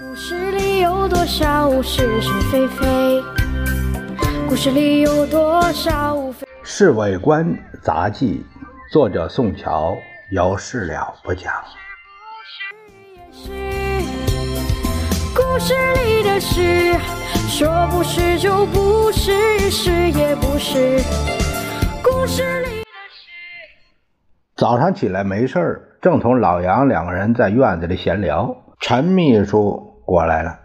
故事里有多少是是非非？故事里有多少非？《侍卫官杂记》，作者宋乔，有事了不讲。故事里的事，说不是就不是，是也不是。故事里的事。早上起来没事儿，正同老杨两个人在院子里闲聊，陈秘书过来了。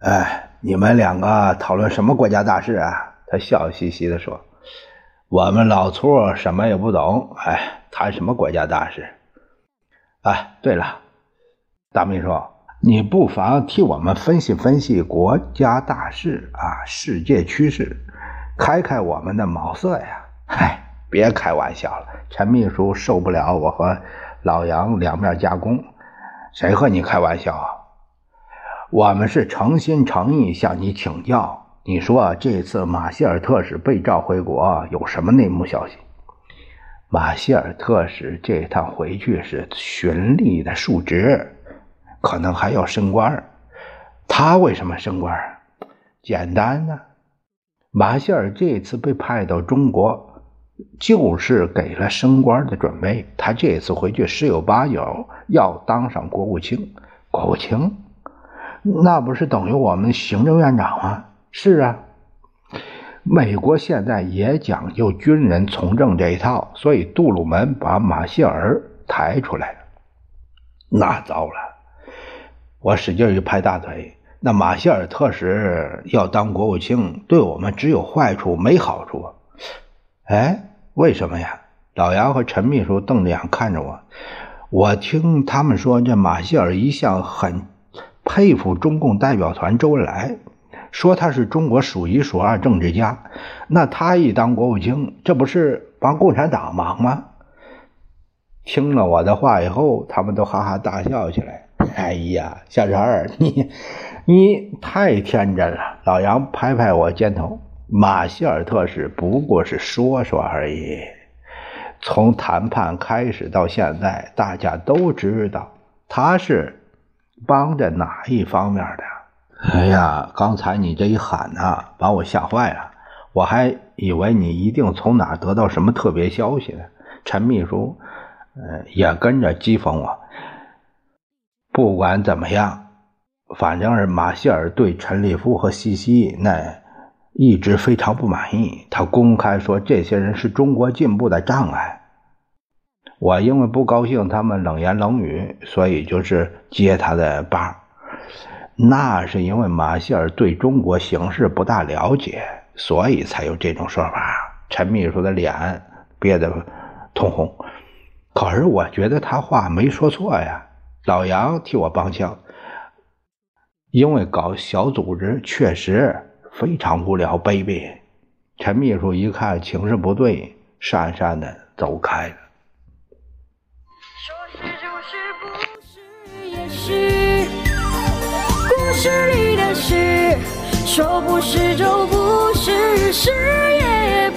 哎，你们两个讨论什么国家大事啊？他笑嘻嘻地说：“我们老粗什么也不懂，哎，谈什么国家大事？哎，对了，大秘书。”你不妨替我们分析分析国家大事啊，世界趋势，开开我们的茅塞呀！嗨，别开玩笑了，陈秘书受不了我和老杨两面夹攻，谁和你开玩笑啊？我们是诚心诚意向你请教。你说这次马歇尔特使被召回国有什么内幕消息？马歇尔特使这趟回去是循例的述职。可能还要升官他为什么升官简单呢，马歇尔这次被派到中国，就是给了升官的准备。他这次回去十有八九要当上国务卿。国务卿，那不是等于我们行政院长吗？是啊，美国现在也讲究军人从政这一套，所以杜鲁门把马歇尔抬出来了。那糟了。我使劲一拍大腿，那马歇尔特使要当国务卿，对我们只有坏处没好处。哎，为什么呀？老杨和陈秘书瞪着眼看着我。我听他们说，这马歇尔一向很佩服中共代表团周恩来，说他是中国数一数二政治家。那他一当国务卿，这不是帮共产党忙吗？听了我的话以后，他们都哈哈大笑起来。哎呀，小陈，你你太天真了。老杨拍拍我肩头，马歇尔特使不过是说说而已。从谈判开始到现在，大家都知道他是帮着哪一方面的。哎呀，刚才你这一喊呐，把我吓坏了。我还以为你一定从哪得到什么特别消息呢。陈秘书，呃，也跟着讥讽我。不管怎么样，反正是马歇尔对陈立夫和西西那一直非常不满意。他公开说这些人是中国进步的障碍。我因为不高兴他们冷言冷语，所以就是接他的班。那是因为马歇尔对中国形势不大了解，所以才有这种说法。陈秘书的脸憋得通红，可是我觉得他话没说错呀。老杨替我帮腔，因为搞小组织确实非常无聊卑鄙。陈秘书一看情势不对，讪讪的走开了。说是就是不是也是，故事里的事，说不是就不是，是也。